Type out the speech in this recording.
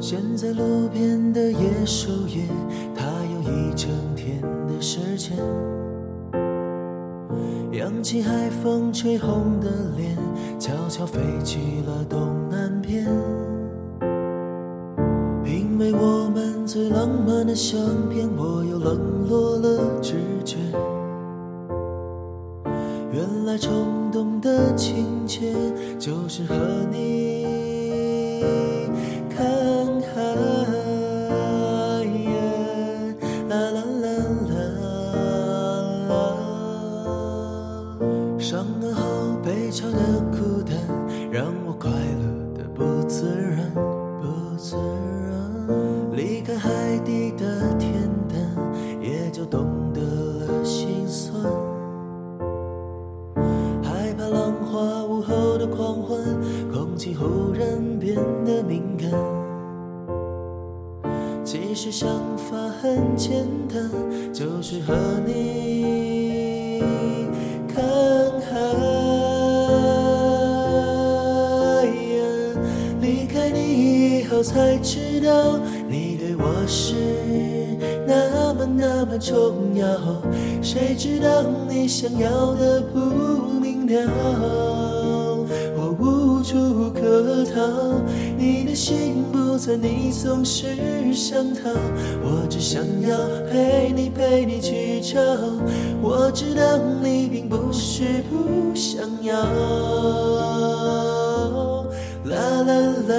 现在路边的野树叶，它有一整天的时间。扬起海风吹红的脸，悄悄飞去了东南边。因为我们最浪漫的相片，我又冷落了直觉。原来冲动的情节，就是和你悄悄的孤单，让我快乐的不自然，不自然。离开海底的天淡，也就懂得了心酸。害怕浪花午后的狂欢，空气忽然变得敏感。其实想法很简单，就是和你后才知道，你对我是那么那么重要。谁知道你想要的不明了，我无处可逃。你的心不在，你总是想逃。我只想要陪你陪你去找。我知道你并不是不想要。啦啦啦